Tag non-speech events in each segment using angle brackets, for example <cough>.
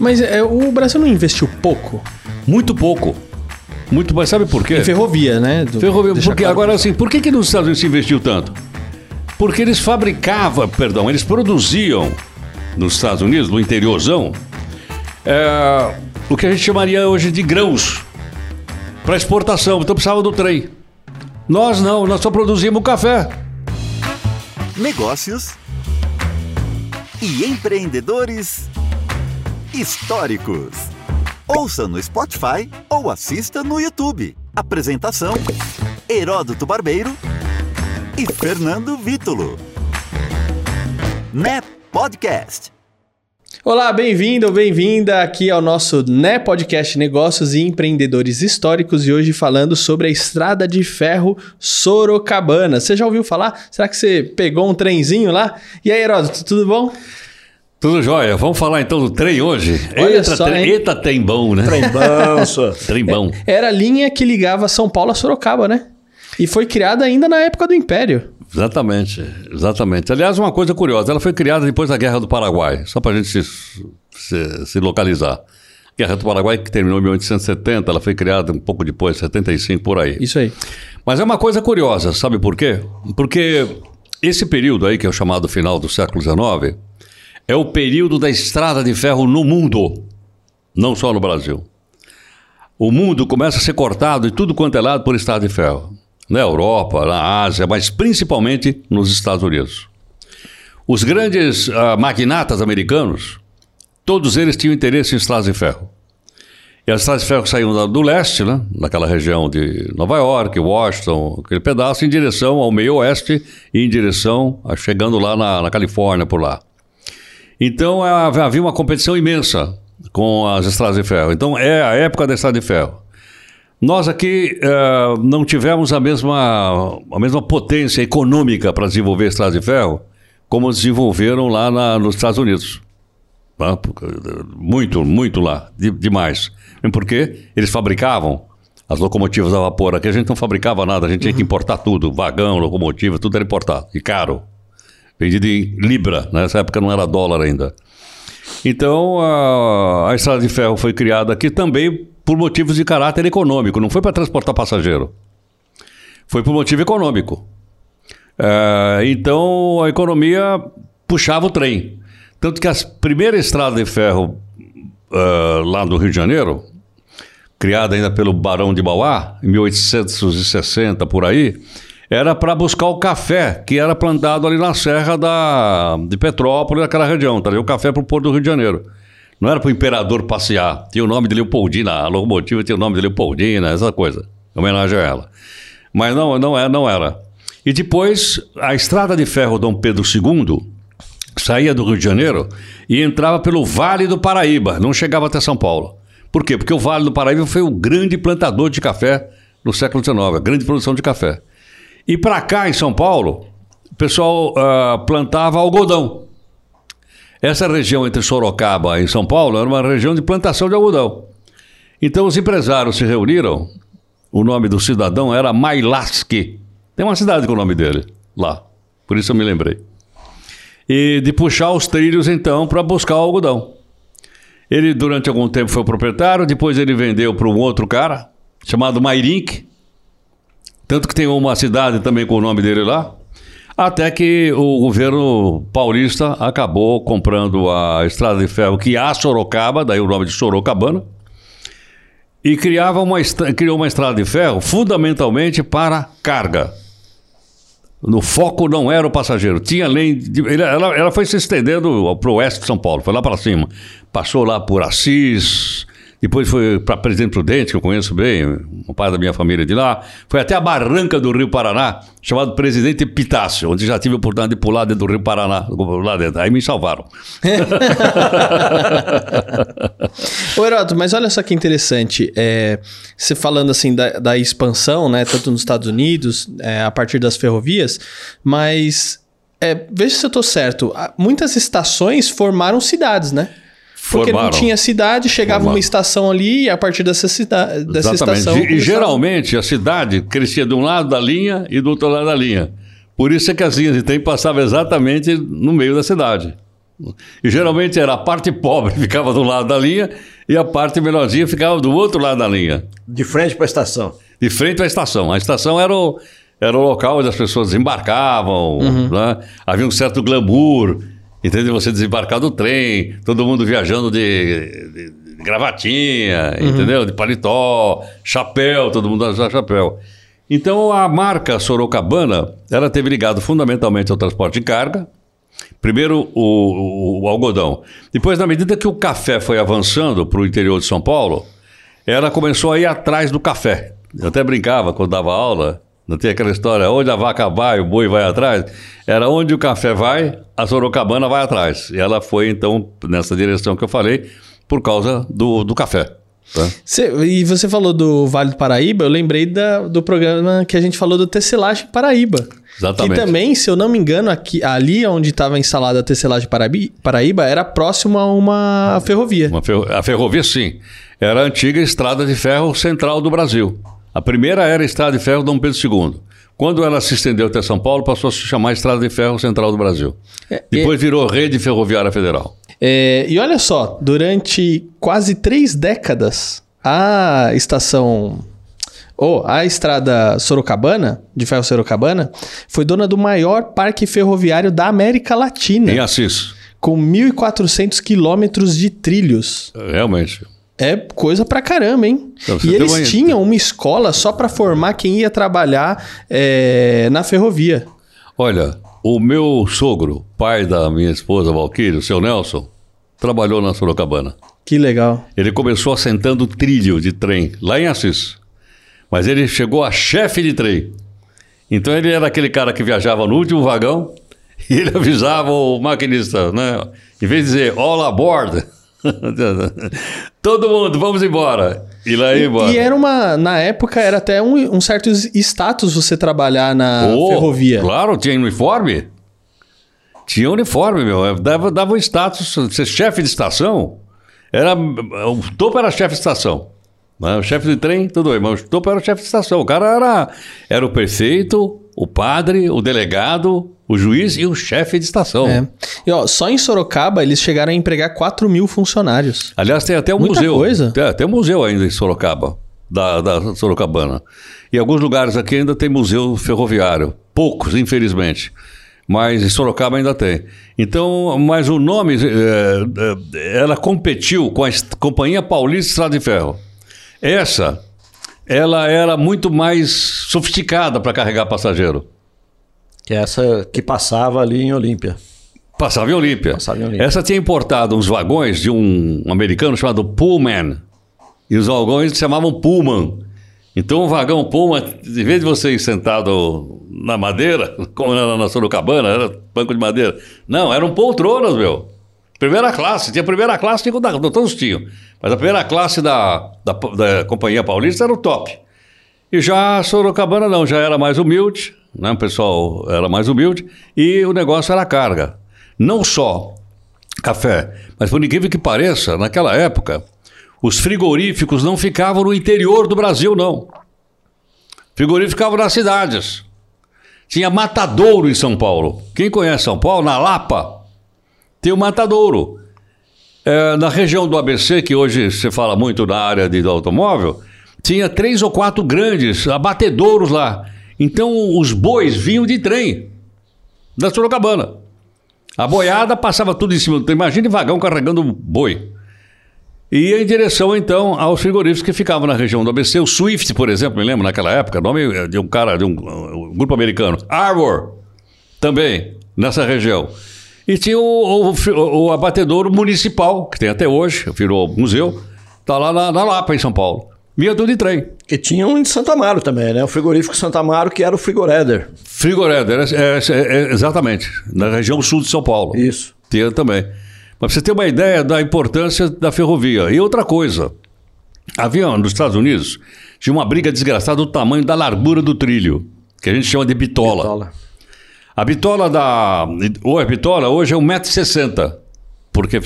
Mas é, o Brasil não investiu pouco Muito pouco. Muito, mas sabe por quê? em ferrovia, né? Do- Ferrovia, porque claro. agora assim, por que, que nos Estados Unidos se investiu tanto? Porque eles fabricavam, perdão, eles produziam nos Estados Unidos, no interiorzão, é, o que a gente chamaria hoje de grãos para exportação. Então precisava do trem. Nós não, nós só produzimos café. negócios e empreendedores históricos. Ouça no Spotify ou assista no YouTube. Apresentação: Heródoto Barbeiro e Fernando Vítulo. NEP Podcast. Olá, bem-vindo ou bem-vinda aqui ao nosso né podcast Negócios e Empreendedores Históricos e hoje falando sobre a Estrada de Ferro Sorocabana. Você já ouviu falar? Será que você pegou um trenzinho lá? E aí, Heródoto, tudo bom? Tudo jóia. Vamos falar então do trem hoje? Olha eita, só, trem, eita, trem bom, né? Trem bom, <laughs> só. Trem bom. Era a linha que ligava São Paulo a Sorocaba, né? E foi criada ainda na época do Império. Exatamente, exatamente. Aliás, uma coisa curiosa, ela foi criada depois da Guerra do Paraguai, só para a gente se, se, se localizar. Guerra do Paraguai, que terminou em 1870, ela foi criada um pouco depois, 75 por aí. Isso aí. Mas é uma coisa curiosa, sabe por quê? Porque esse período aí, que é o chamado final do século XIX, é o período da estrada de ferro no mundo, não só no Brasil. O mundo começa a ser cortado de tudo quanto é lado por estrada de ferro. Na Europa, na Ásia, mas principalmente nos Estados Unidos. Os grandes ah, magnatas americanos, todos eles tinham interesse em estradas de ferro. E as estradas de ferro saíam do leste, né? naquela região de Nova York, Washington, aquele pedaço, em direção ao meio oeste e em direção, a- chegando lá na, na Califórnia, por lá. Então ha- havia uma competição imensa com as estradas de ferro. Então é a época da estrada de ferro. Nós aqui eh, não tivemos a mesma, a mesma potência econômica para desenvolver estradas de ferro como desenvolveram lá na- nos Estados Unidos. Tá? Muito, muito lá, de- demais. Porque eles fabricavam as locomotivas a vapor. Aqui a gente não fabricava nada, a gente tinha que importar tudo: vagão, locomotiva, tudo era importado e caro. Vendido em Libra, nessa época não era dólar ainda. Então a, a estrada de ferro foi criada aqui também por motivos de caráter econômico, não foi para transportar passageiro. Foi por motivo econômico. É, então a economia puxava o trem. Tanto que as primeiras estradas de ferro ah, lá do Rio de Janeiro, criada ainda pelo Barão de Mauá, em 1860 por aí, era para buscar o café que era plantado ali na Serra da, de Petrópolis, naquela região. Trazer o café para o Porto do Rio de Janeiro. Não era para o imperador passear. Tinha o nome de Leopoldina, a locomotiva tinha o nome de Leopoldina, essa coisa, em homenagem a ela. Mas não, não, é, não era. E depois, a estrada de ferro Dom Pedro II saía do Rio de Janeiro e entrava pelo Vale do Paraíba, não chegava até São Paulo. Por quê? Porque o Vale do Paraíba foi o grande plantador de café no século XIX, a grande produção de café. E para cá, em São Paulo, o pessoal ah, plantava algodão. Essa região entre Sorocaba e São Paulo era uma região de plantação de algodão. Então os empresários se reuniram, o nome do cidadão era Mailaski. Tem uma cidade com o nome dele lá, por isso eu me lembrei. E de puxar os trilhos então para buscar o algodão. Ele durante algum tempo foi o proprietário, depois ele vendeu para um outro cara chamado Mairink, tanto que tem uma cidade também com o nome dele lá. Até que o governo paulista acabou comprando a estrada de ferro que há Sorocaba, daí o nome de Sorocabana, e criava uma, criou uma estrada de ferro fundamentalmente para carga. No foco não era o passageiro. Tinha além. de- ela, ela foi se estendendo para o oeste de São Paulo, foi lá para cima. Passou lá por Assis, depois foi para Presidente Prudente, que eu conheço bem, um pai da minha família de lá. Foi até a barranca do Rio Paraná, chamado Presidente Epitácio, onde já tive a oportunidade de pular dentro do Rio Paraná, lá dentro. Aí me salvaram. <laughs> Ô, Heródoto, mas olha só que interessante. É, você falando assim da, da expansão, né? Tanto nos Estados Unidos, é, a partir das ferrovias, mas é, veja se eu tô certo. Muitas estações formaram cidades, né? Porque não Formaram. tinha cidade, chegava Formaram. uma estação ali e a partir dessa, cida dessa Exatamente. estação. E, e começava- geralmente a cidade crescia de um lado da linha e do outro lado da linha. Por isso é que as linhas de trem passavam exatamente no meio da cidade. E geralmente era a parte pobre <laughs> ficava do lado da linha e a parte melhorzinha ficava do outro lado da linha. De frente para a estação. De frente à estação. A estação era o, era o local onde as pessoas desembarcavam, né? havia um certo glamour, entendeu? Você desembarcar do trem, todo mundo viajando de, de- de gravatinha, entendeu? De paletó, chapéu, todo mundo usava chapéu. Então a marca Sorocabana, ela teve ligado fundamentalmente ao transporte de carga, Primeiro o, o- o algodão. Depois, na medida que o café foi avançando para o interior de São Paulo, ela começou a ir atrás do café. Eu até brincava quando dava aula. Não tem aquela história, onde a vaca vai, o boi vai atrás. Era onde o café vai, a Sorocabana vai atrás. E ela foi, então, nessa direção que eu falei, por causa do, do café. tá? Cê- e você falou do Vale do Paraíba, eu lembrei da- do programa que a gente falou do Tecelagem Paraíba. Exatamente. Que também, se eu não me engano, aqui, ali onde estava instalada a Tecelagem Paraíba, era próximo a uma ferrovia. Uma ferro- A ferrovia, sim. Era a antiga estrada de ferro central do Brasil. A primeira era a estrada de ferro Dom Pedro II. Quando ela se estendeu até São Paulo, passou a se chamar Estrada de Ferro Central do Brasil. É, Depois virou Rede Ferroviária Federal. É, e olha só, durante quase três décadas, a estação. Ou a estrada Sorocabana, de ferro Sorocabana, foi dona do maior parque ferroviário da América Latina, Em Assis. com 1.400 quilômetros de trilhos. Realmente. É coisa pra caramba, hein? Então, e eles uma- tinham uma escola só pra formar quem ia trabalhar é, na ferrovia. Olha, o meu sogro, pai da minha esposa Valquíria, o seu Nelson, trabalhou na Sorocabana. Que legal. Ele começou assentando trilho de trem lá em Assis. Mas ele chegou a chefe de trem. Então ele era aquele cara que viajava no último vagão e ele <laughs> avisava o maquinista, né? Em vez de dizer all aboard, <laughs> todo mundo, vamos embora. E lá ia embora. E era uma. Na época, era até um, um certo status você trabalhar na Oh, ferrovia. Claro, tinha uniforme. Tinha uniforme, meu. Dava, dava um status. Ser chefe de estação. Era, o topo era chefe de estação. né? O chefe de trem, tudo bem, mas o topo era o chefe de estação. O cara era, era o prefeito, o padre, o delegado, o juiz e o chefe de estação. É. E ó, só em Sorocaba eles chegaram a empregar 4 mil funcionários. Aliás, tem até um Muita museu. coisa. Tem, tem um museu ainda em Sorocaba, da, da Sorocabana. Em alguns lugares aqui ainda tem museu ferroviário. Poucos, infelizmente. Mas em Sorocaba ainda tem. Então, mas o nome, eh, ela competiu com a Companhia Paulista Estrada de Ferro. Essa, ela era muito mais sofisticada para carregar passageiro. Que é essa que passava ali em Olímpia. Passava em Olímpia. Passava em Olímpia. Essa tinha importado uns vagões de um americano chamado Pullman. E os vagões chamavam Pullman. Então o vagão Pullman, em vez de você ir sentado na madeira, <laughs> como era na Sorocabana, era banco de madeira. Não, eram poltronas, meu. Primeira classe. Tinha primeira classe, tinha, todos tinham. Mas a primeira classe da, da, da Companhia Paulista era o top. E já a Sorocabana não, já era mais humilde, né? o pessoal era mais humilde, e o negócio era carga. Não só café, mas por incrível que pareça, naquela época, os frigoríficos não ficavam no interior do Brasil, não. Frigoríficos ficavam nas cidades. Tinha matadouro em São Paulo. Quem conhece São Paulo, na Lapa, tem o matadouro. É, na região do ABC, que hoje se fala muito na área de, do automóvel, tinha três ou quatro grandes abatedouros lá. Então os bois vinham de trem, da Sorocabana. A boiada passava tudo em cima do trem. Vagão carregando boi. E ia em direção, então, aos frigoríficos que ficavam na região do ABC. O Swift, por exemplo, me lembro naquela época, nome de um cara, de um, uh, grupo americano. Arbor, também, nessa região. E tinha o, o, o abatedouro municipal, que tem até hoje, virou museu, está lá na, na Lapa, em São Paulo. Tudo de trem. E tinha um de Santa Amaro também, né? O frigorífico Santa Amaro, que era o Frigoréder. Frigoréder, é, é, é, exatamente, na região sul de São Paulo. Isso. Tinha também. Mas você ter uma ideia da importância da ferrovia. E outra coisa, havia nos Estados Unidos, tinha uma briga desgraçada do tamanho da largura do trilho, que a gente chama de bitola. Bitola. A bitola da. Ou a bitola hoje é 1,60m, porque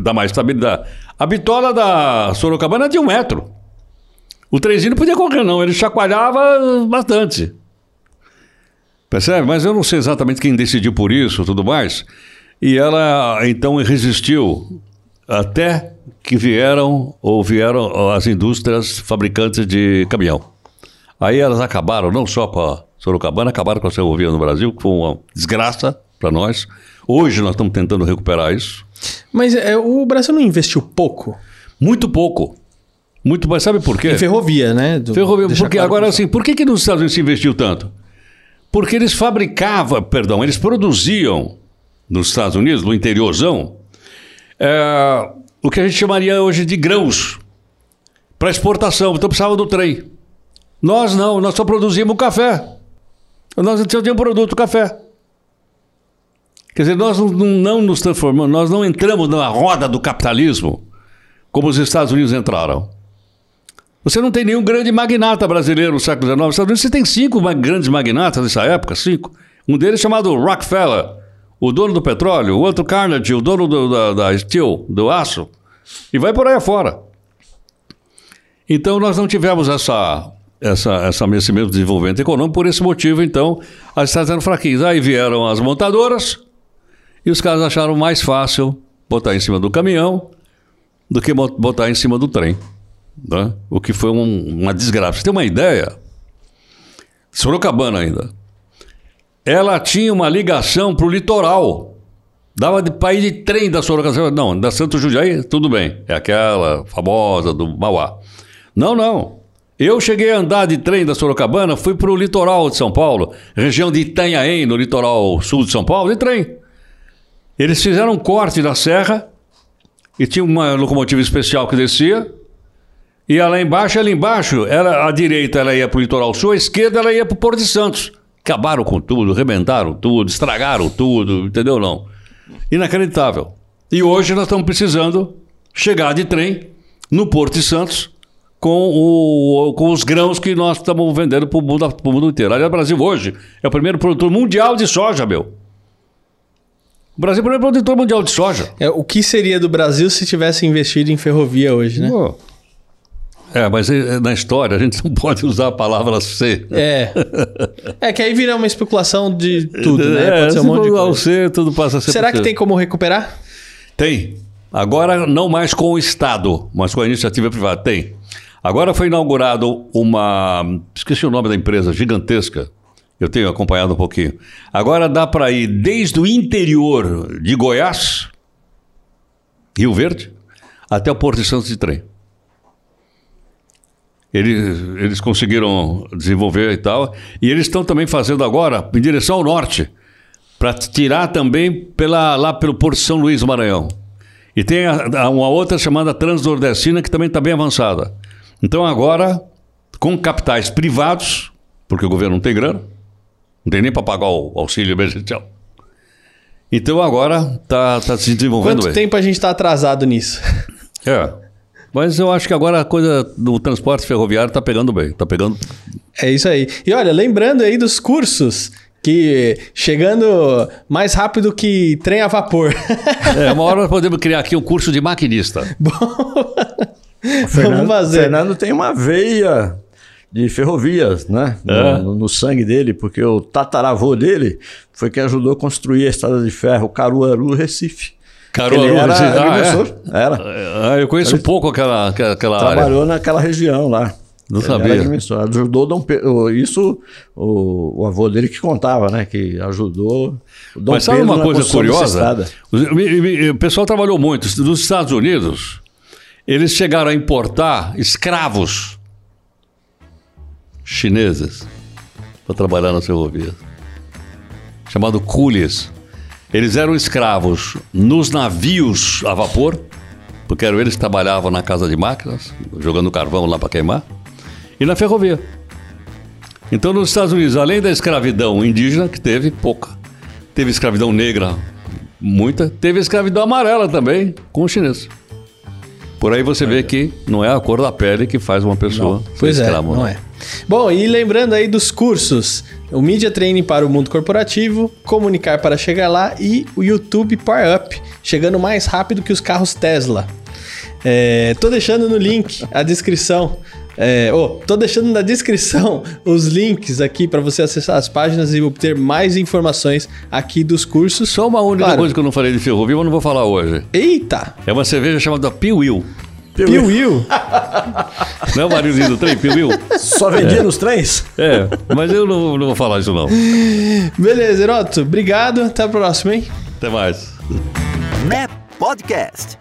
dá mais estabilidade. A bitola da Sorocabana é de um metro. O trenzinho não podia correr, não, ele chacoalhava bastante. Percebe? Mas eu não sei exatamente quem decidiu por isso tudo mais. E ela então resistiu até que vieram ou vieram as indústrias fabricantes de caminhão. Aí elas acabaram não só com a Sorocabana, acabaram com a ferrovia no Brasil, que foi uma desgraça para nós. Hoje nós estamos tentando recuperar isso. Mas é, o Brasil não investiu pouco Muito pouco. Muito, mas sabe por quê? em ferrovia, né? Do- Ferrovia, porque claro agora assim, por que, que nos Estados Unidos se investiu tanto? Porque eles fabricavam, perdão, eles produziam nos Estados Unidos, no interiorzão, é, o que a gente chamaria hoje de grãos para exportação. Então precisava do trem. Nós não, nós só produzíamos café. Nós só tínhamos produto café. Quer dizer, nós não, não- não nos transformamos, nós não entramos na roda do capitalismo como os Estados Unidos entraram. Você não tem nenhum grande magnata brasileiro no século XIX. Você tem cinco grandes magnatas nessa época, cinco. Um deles chamado Rockefeller, o dono do petróleo, o outro Carnegie, o dono do- da, da Steel, do aço. E vai por aí afora. Então nós não tivemos essa, essa, essa, esse mesmo desenvolvimento econômico, por esse motivo, então, as estados eram fraquinhas. Aí vieram as montadoras e os caras acharam mais fácil botar em cima do caminhão do que botar em cima do trem né? o que foi um- uma desgraça. Você tem uma ideia? Sorocabana ainda. Ela tinha uma ligação para o litoral. Dava para ir de trem da Sorocabana. Não, da Santo Jundiaí, tudo bem. É aquela famosa do Mauá. Não, não. Eu cheguei a andar de trem da Sorocabana, fui para o litoral de São Paulo, região de Itanhaém, no litoral sul de São Paulo, de trem. Eles fizeram um corte na serra e tinha uma locomotiva especial que descia, e lá embaixo, ali embaixo, ela, a direita ela ia para o litoral sul, a esquerda ela ia para o Porto de Santos. Acabaram com tudo, rebentaram tudo, estragaram tudo, entendeu não? Inacreditável. E hoje nós estamos precisando chegar de trem no Porto de Santos com, o, com os grãos que nós estamos vendendo para o mundo, pro mundo inteiro. Aliás, o Brasil hoje é o primeiro produtor mundial de soja, meu. O Brasil é o primeiro produtor mundial de soja. É, o que seria do Brasil se tivesse investido em ferrovia hoje, né? Pô. É, mas eh, na história a gente não <laughs> pode usar a palavra ser. É. É que aí vira uma especulação de tudo, né? É, Pode ser um monte de for ao coisa. ser, tudo passa a ser Será que tem como recuperar? Tem. Agora, não mais com o Estado, mas com a iniciativa privada. Tem. Agora foi inaugurado uma. Esqueci o nome da empresa, gigantesca. Eu tenho acompanhado um pouquinho. Agora dá para ir desde o interior de Goiás, Rio Verde, até o Porto de Santos de trem. Eles, eles conseguiram desenvolver e tal. E eles estão também fazendo agora em direção ao norte, para tirar também pela, lá pelo Porto de São Luís do Maranhão. E tem a- a- uma outra chamada Transnordestina, que também está bem avançada. Então agora, com capitais privados, porque o governo não tem grana, não tem nem para pagar o auxílio emergencial. Então agora está tá se desenvolvendo Quanto bem. tempo a gente está atrasado nisso? É. Mas eu acho que agora a coisa do transporte ferroviário está pegando bem. Está pegando. É isso aí. E olha, lembrando aí dos cursos que chegando mais rápido que trem a vapor. É, uma hora <laughs> nós podemos criar aqui um curso de maquinista. O <laughs> Fernando, Vamos fazer. Fernando tem uma veia de ferrovias, né? No, É. no- no sangue dele, porque o tataravô dele foi quem ajudou a construir a estrada de ferro Caruaru Recife. Caruaru, Ele era. Ah, é? era. Ah, eu conheço pouco aquela, aquela aquela área. Trabalhou naquela região lá. Não Ele sabia. Era. Ajudou Dom Pe- o- isso o, o avô dele que contava, né? Que ajudou Dom Mas sabe Pedro uma coisa curiosa? O pessoal trabalhou muito. Nos Estados Unidos, eles chegaram a importar escravos chineses para trabalhar nas ferrovias. Chamado coolies. Eles eram escravos nos navios a vapor, porque eram eles que trabalhavam na casa de máquinas, jogando carvão lá para queimar, e na ferrovia. Então, nos Estados Unidos, além da escravidão indígena, que teve pouca, teve escravidão negra, muita, teve escravidão amarela também, com os chineses. Por aí você vê que não é a cor da pele que faz uma pessoa ser Pois é, escravo, não é. Bom, e lembrando aí dos cursos, o Media Training para o mundo corporativo, Comunicar para chegar lá e o YouTube Power Up, chegando mais rápido que os carros Tesla. É, tô deixando no link a descrição É, oh, tô deixando na descrição <laughs> os links aqui para você acessar as páginas e obter mais informações aqui dos cursos. Só uma única Claro. coisa que eu não falei de ferrovia, mas não vou falar hoje. Eita! É uma cerveja chamada Piuil. Piuiu! Não é o marido do trem, Piuil? Só vendia nos trens? É, mas eu não, não vou falar isso não. Beleza, Heroto. Obrigado. Até a próxima, hein? Até mais. NEP Podcast.